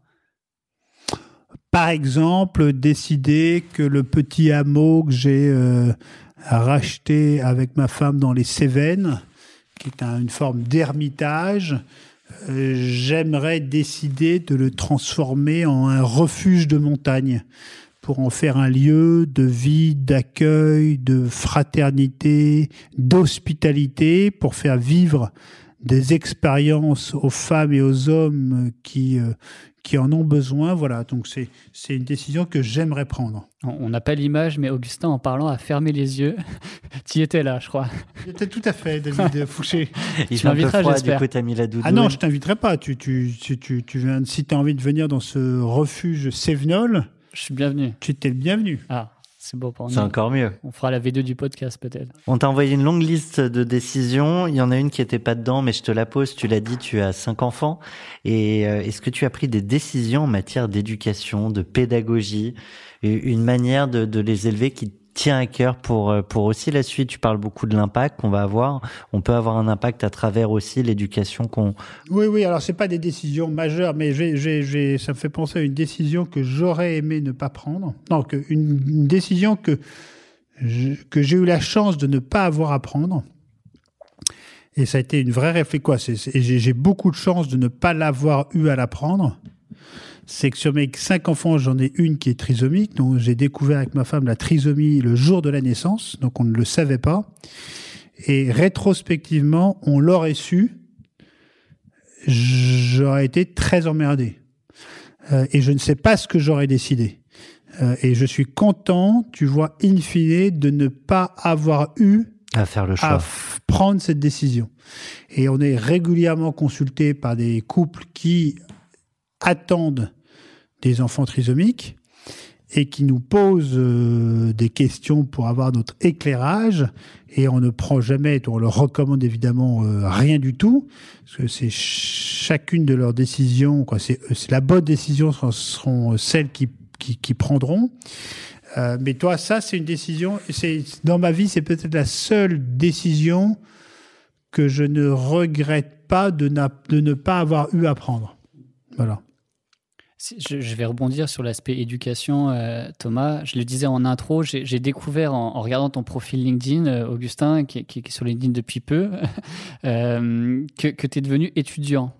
Par exemple, décider que le petit hameau que j'ai euh, racheté avec ma femme dans les Cévennes, qui est un- une forme d'ermitage, euh, j'aimerais décider de le transformer en un refuge de montagne pour en faire un lieu de vie, d'accueil, de fraternité, d'hospitalité, pour faire vivre des expériences aux femmes et aux hommes qui, euh, qui en ont besoin. Voilà, donc c'est c'est une décision que j'aimerais prendre. On n'a pas l'image, mais Augustin, en parlant, a fermé les yeux. tu y étais là, je crois. C'était tout à fait, David Fouché. Il Tu m'inviteras, froid, du j'espère. coup, t'as mis la doudoune. Ah non, je t'inviterai pas. Tu, tu, tu, tu, tu viens, si tu as envie de venir dans ce refuge Sévenol, Je suis bienvenu. tu es le bienvenu. Ah, c'est beau pour nous. C'est encore mieux. On fera la V2 du podcast, peut-être. On t'a envoyé une longue liste de décisions. Il y en a une qui était pas dedans, mais je te la pose. Tu l'as dit, tu as cinq enfants. Et euh, est-ce que tu as pris des décisions en matière d'éducation, de pédagogie, une manière de, de les élever qui tient à cœur pour euh, pour aussi la suite Tu parles beaucoup de l'impact qu'on va avoir. On peut avoir un impact à travers aussi l'éducation qu'on. Oui, oui, alors c'est pas des décisions majeures, mais ça me fait penser à une décision que j'aurais aimé ne pas prendre. Non, une, décision que, que j'ai eu la chance de ne pas avoir à prendre. Et ça a été une vraie réflexion. J'ai, j'ai beaucoup de chance de ne pas l'avoir eu à la prendre. C'est que sur mes cinq enfants, j'en ai une qui est trisomique. Donc j'ai découvert avec ma femme la trisomie le jour de la naissance. Donc on ne le savait pas. Et rétrospectivement, on l'aurait su j'aurais été très emmerdé. Euh, et je ne sais pas ce que j'aurais décidé. Euh, et je suis content, tu vois, in fine, de ne pas avoir eu À faire le à choix. f- prendre cette décision. Et on est régulièrement consulté par des couples qui attendent des enfants trisomiques et qui nous posent euh, des questions pour avoir notre éclairage et on ne prend jamais, on leur recommande évidemment euh, rien du tout parce que c'est ch- chacune de leurs décisions, quoi. C'est c'est la bonne décision seront, seront celles qui, qui, qui prendront. Euh, mais toi, ça, c'est une décision. C'est dans ma vie, c'est peut-être la seule décision que je ne regrette pas de, de ne pas avoir eu à prendre. Voilà. Je, je vais rebondir sur l'aspect éducation, euh, Thomas. Je le disais en intro, j'ai découvert en, en regardant ton profil LinkedIn, euh, Augustin, qui, qui- qui est sur LinkedIn depuis peu, euh, que, que tu es devenu étudiant.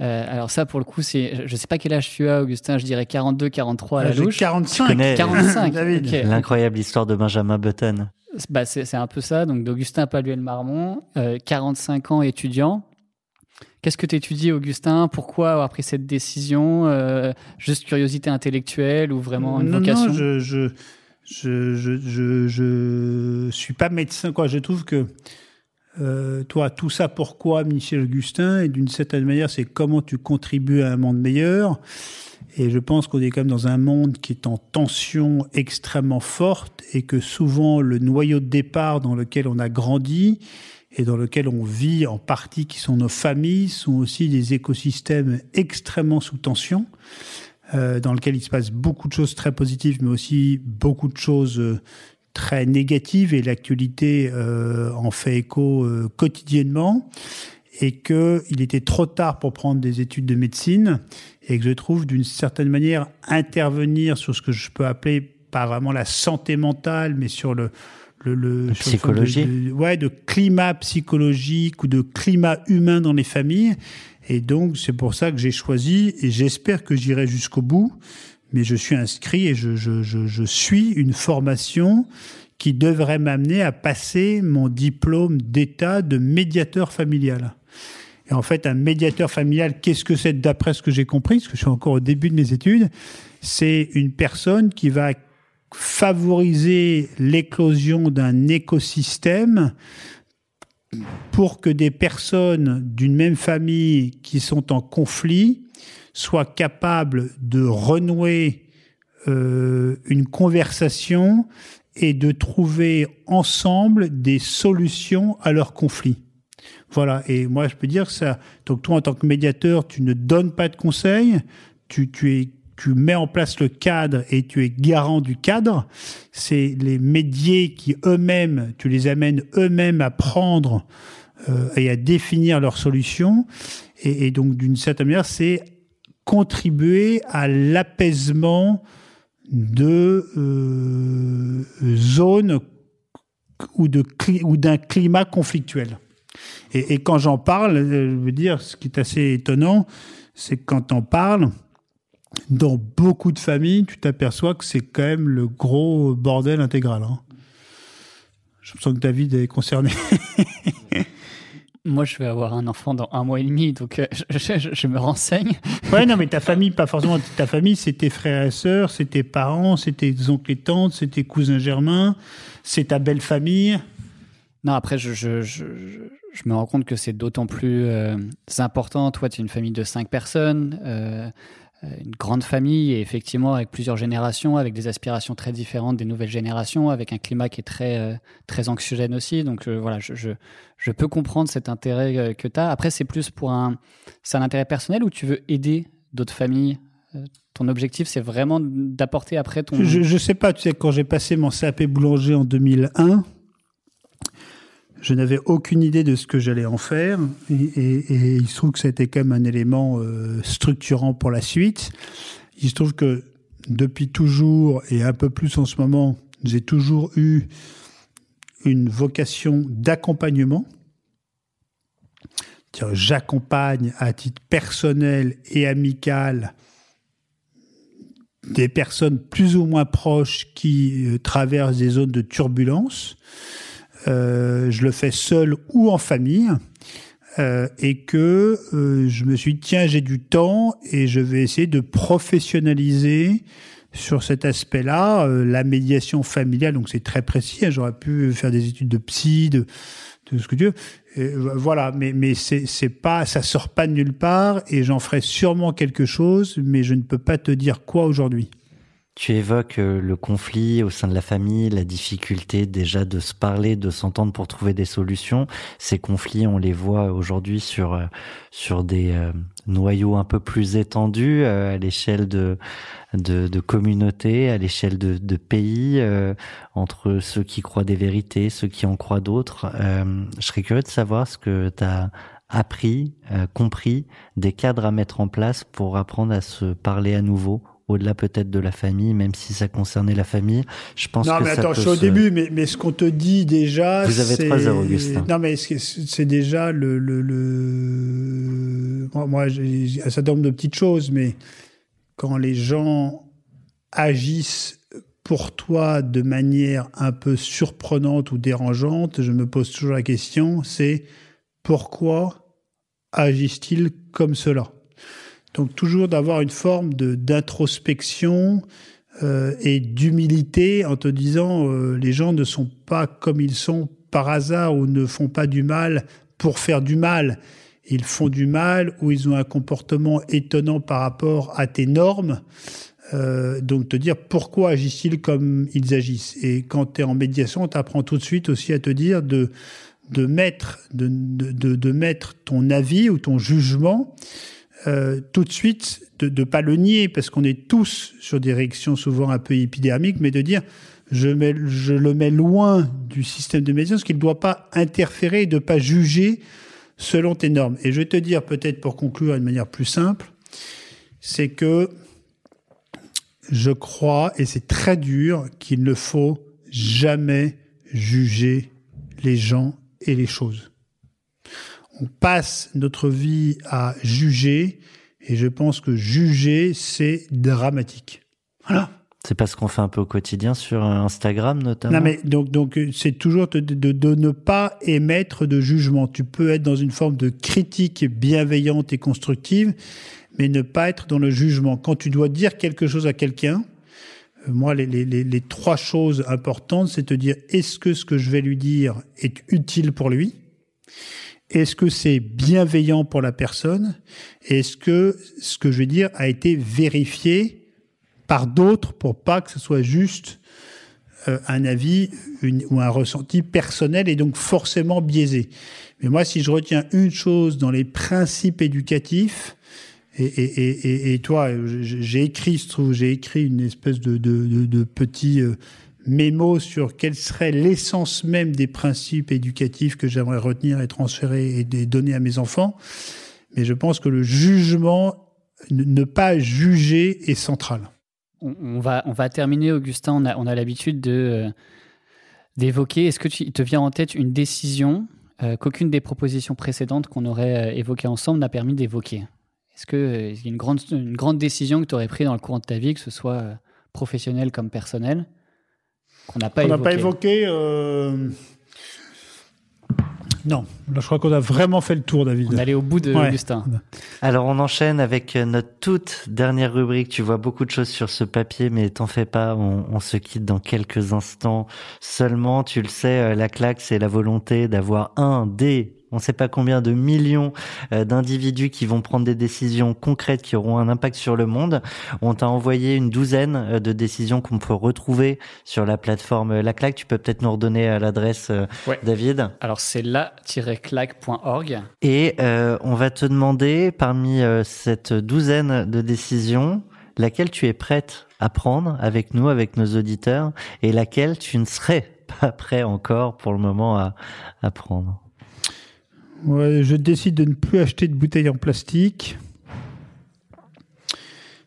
Euh, alors ça, pour le coup, c'est, je ne sais pas quel âge tu as, Augustin, je dirais 42, 43 à la J'ai louche. 45. Je connais- 45, David. ok. L'incroyable histoire de Benjamin Button. Bah, c'est c'est un peu ça, donc d'Augustin Paluel-Marmont, euh, 45 ans étudiant. Qu'est-ce que tu étudies, Augustin? Pourquoi avoir pris cette décision Euh, Juste curiosité intellectuelle ou vraiment une non, vocation? non, je, je, je, je, je, je suis pas médecin. Quoi. Je trouve que euh, toi, tout ça, pourquoi Michel Augustin? Et d'une certaine manière, c'est comment tu contribues à un monde meilleur. Et je pense qu'on est quand même dans un monde qui est en tension extrêmement forte et que souvent le noyau de départ dans lequel on a grandi et dans lequel on vit en partie, qui sont nos familles, sont aussi des écosystèmes extrêmement sous tension, euh, dans lequel il se passe beaucoup de choses très positives, mais aussi beaucoup de choses euh, très négatives, et l'actualité euh, en fait écho euh, quotidiennement, et qu'il était trop tard pour prendre des études de médecine, et que je trouve d'une certaine manière intervenir sur ce que je peux appeler pas vraiment la santé mentale, mais sur le le, de- psychologie. de- ouais, de climat psychologique ou de climat humain dans les familles. Et donc, c'est pour ça que j'ai choisi, et j'espère que j'irai jusqu'au bout, mais je suis inscrit et je, je, je, je suis une formation qui devrait m'amener à passer mon diplôme d'État de médiateur familial. Et en fait, un médiateur familial, qu'est-ce que c'est d'après ce que j'ai compris, parce que je suis encore au début de mes études, c'est une personne qui va favoriser l'éclosion d'un écosystème pour que des personnes d'une même famille qui sont en conflit soient capables de renouer euh, une conversation et de trouver ensemble des solutions à leurs conflits. Voilà, et moi je peux dire ça. Donc toi, en tant que médiateur, tu ne donnes pas de conseils, tu, tu, es, tu mets en place le cadre et tu es garant du cadre. C'est les médiés qui eux-mêmes, tu les amènes eux-mêmes à prendre euh, et à définir leurs solutions. Et, donc d'une certaine manière, c'est contribuer à l'apaisement de euh, zones ou d'un climat conflictuel. Et, et quand j'en parle, euh, je veux dire, ce qui est assez étonnant, c'est que quand on parle, dans beaucoup de familles, tu t'aperçois que c'est quand même le gros bordel intégral. hein. Je sens que David est concerné. Moi, je vais avoir un enfant dans un mois et demi, donc euh, je, je- je me renseigne. Ouais, non, mais ta famille, pas forcément ta famille, c'est tes frères et sœurs, c'est tes parents, c'est tes oncles et tantes, c'est tes cousins germains, c'est ta belle famille. Non, après, je, je, je, je- je me rends compte que c'est d'autant plus euh, important. Toi, tu es une famille de cinq personnes, euh, une grande famille, et effectivement, avec plusieurs générations, avec des aspirations très différentes des nouvelles générations, avec un climat qui est très, euh, très anxiogène aussi. Donc, euh, voilà, je, je, peux comprendre cet intérêt euh, que tu as. Après, c'est plus pour un, c'est un intérêt personnel ou tu veux aider d'autres familles Euh, Ton objectif, c'est vraiment d'apporter après ton. Je, je sais pas, tu sais, quand j'ai passé mon CAP boulanger en 2001, je n'avais aucune idée de ce que j'allais en faire. Et, il se trouve que été quand même un élément euh, structurant pour la suite. Il se trouve que depuis toujours, et un peu plus en ce moment, j'ai toujours eu une vocation d'accompagnement. J'accompagne à titre personnel et amical des personnes plus ou moins proches qui euh, traversent des zones de turbulence. Euh, je le fais seul ou en famille. Euh, et que euh, je me suis dit, tiens, j'ai du temps et je vais essayer de professionnaliser sur cet aspect-là euh, la médiation familiale. Donc c'est très précis. hein. J'aurais pu faire des études de psy, de, de ce que tu veux. Voilà, mais mais c'est pas, ça sort pas de nulle part et j'en ferai sûrement quelque chose, mais je ne peux pas te dire quoi aujourd'hui. Tu évoques euh, le conflit au sein de la famille, la difficulté déjà de se parler, de s'entendre pour trouver des solutions. Ces conflits, on les voit aujourd'hui sur euh, sur des euh, noyaux un peu plus étendus à l'échelle de, de de communautés, à l'échelle de, de pays, entre ceux qui croient des vérités, ceux qui en croient d'autres. Je serais curieux de savoir ce que tu as appris, compris, des cadres à mettre en place pour apprendre à se parler à nouveau au-delà peut-être de la famille, même si ça concernait la famille. Je pense non, que mais ça attends, peut je suis au se- début, mais, mais ce qu'on te dit déjà. Vous avez trois heures, Augustin. Non, mais c'est déjà le. le, le... Moi, moi, j'ai un certain nombre de petites choses, mais quand les gens agissent pour toi de manière un peu surprenante ou dérangeante, je me pose toujours la question c'est pourquoi agissent-ils comme cela? Donc, toujours d'avoir une forme de- d'introspection euh, et d'humilité en te disant euh, les gens ne sont pas comme ils sont par hasard ou ne font pas du mal pour faire du mal. Ils font du mal ou ils ont un comportement étonnant par rapport à tes normes. Euh, donc te dire pourquoi agissent-ils comme ils agissent. Et quand tu es en médiation, tu apprends tout de suite aussi à te dire de, de, mettre, de, de, de- de mettre ton avis ou ton jugement euh, tout de suite, de ne pas le nier, parce qu'on est tous sur des réactions souvent un peu épidermiques, mais de dire je, le mets loin du système de médiation, parce qu'il ne doit pas interférer et ne pas juger selon tes normes. Et je vais te dire peut-être pour conclure d'une manière plus simple, c'est que je crois, et c'est très dur, qu'il ne faut jamais juger les gens et les choses. On passe notre vie à juger, et je pense que juger, c'est dramatique. Voilà. C'est pas ce qu'on fait un peu au quotidien sur euh, Instagram notamment? Non, mais donc, donc euh, c'est toujours de, de, de ne pas émettre de jugement. Tu peux être dans une forme de critique bienveillante et constructive, mais ne pas être dans le jugement. Quand tu dois dire quelque chose à quelqu'un, euh, moi, les, les, les, les trois choses importantes, c'est te dire est-ce que ce que je vais lui dire est utile pour lui? Est-ce que c'est bienveillant pour la personne? Est-ce que ce que je vais dire a été vérifié par d'autres pour pas que ce soit juste euh, un avis ou un ressenti personnel et donc forcément biaisé? Mais moi, si je retiens une chose dans les principes éducatifs, et, et, et, et, toi, j'ai écrit, je trouve, j'ai écrit une espèce de, de, de, de petit euh, mémo sur quelle serait l'essence même des principes éducatifs que j'aimerais retenir et transférer et donner à mes enfants. Mais je pense que le jugement, ne pas juger est central. On, va, on va terminer, Augustin. On a, l'habitude de, euh, d'évoquer. Est-ce que tu, te vient en tête une décision euh, qu'aucune des propositions précédentes qu'on aurait euh, évoquées ensemble n'a permis d'évoquer? Est-ce qu'il y a une grande, une grande décision que tu aurais prise dans le courant de ta vie, que ce soit professionnelle comme personnelle, qu'on n'a pas On n'a évoquée pas évoqué. euh, Non, là je crois qu'on a vraiment fait le tour, David. On au bout de Ouais. Augustin. Alors on enchaîne avec euh, notre toute dernière rubrique. Tu vois beaucoup de choses sur ce papier, mais t'en fais pas. On, on se quitte dans quelques instants seulement. Tu le sais, euh, la claque, c'est la volonté d'avoir un des, on sait pas combien de millions euh, d'individus qui vont prendre des décisions concrètes qui auront un impact sur le monde. On t'a envoyé une douzaine euh, de décisions qu'on peut retrouver sur la plateforme euh, La Claque. Tu peux peut-être nous redonner l'adresse, Ouais. David? Alors c'est la-claque.org. Et euh, on va te demander, parmi cette douzaine de décisions, laquelle tu es prête à prendre avec nous, avec nos auditeurs, et laquelle tu ne serais pas prêt encore pour le moment à, à prendre? Je décide de ne plus acheter de bouteilles en plastique.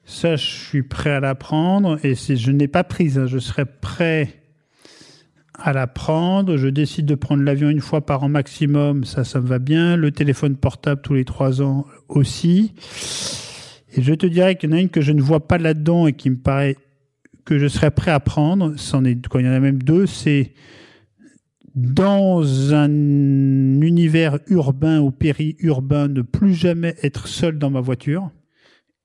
Ça, je suis prêt à la prendre. Et je n'ai pas prise, hein, je serai prêt à la prendre. Je décide de prendre l'avion une fois par an maximum. Ça, ça me va bien. Le téléphone portable tous les trois ans aussi. Et je te dirais qu'il y en a une que je ne vois pas là-dedans et qui me paraît que je serais prêt à prendre. Quand il y en a même deux, c'est dans un univers urbain ou périurbain, ne plus jamais être seul dans ma voiture.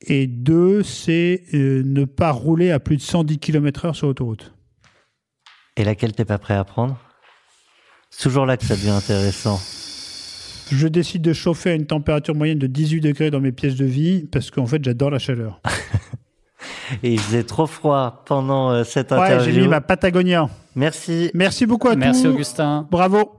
Et deux, c'est euh, ne pas rouler à plus de 110 km heure sur l'autoroute. Et laquelle t'es pas prêt à prendre? C'est toujours là que ça devient intéressant. Je décide de chauffer à une température moyenne de 18 degrés dans mes pièces de vie parce qu'en fait, j'adore la chaleur. Et il faisait trop froid pendant euh, cette Ouais, j'ai mis ma Patagonia. Merci. Merci beaucoup à Merci tous. Augustin. Bravo.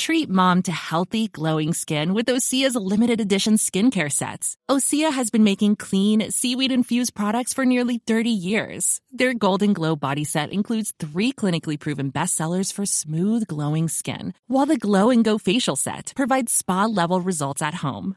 Treat mom to healthy, glowing skin with Osea's limited edition skincare sets. Osea has been making clean, seaweed infused products for nearly 30 years. Their Golden Glow body set includes three clinically proven bestsellers for smooth, glowing skin, while the Glow and Go facial set provides spa level results at home.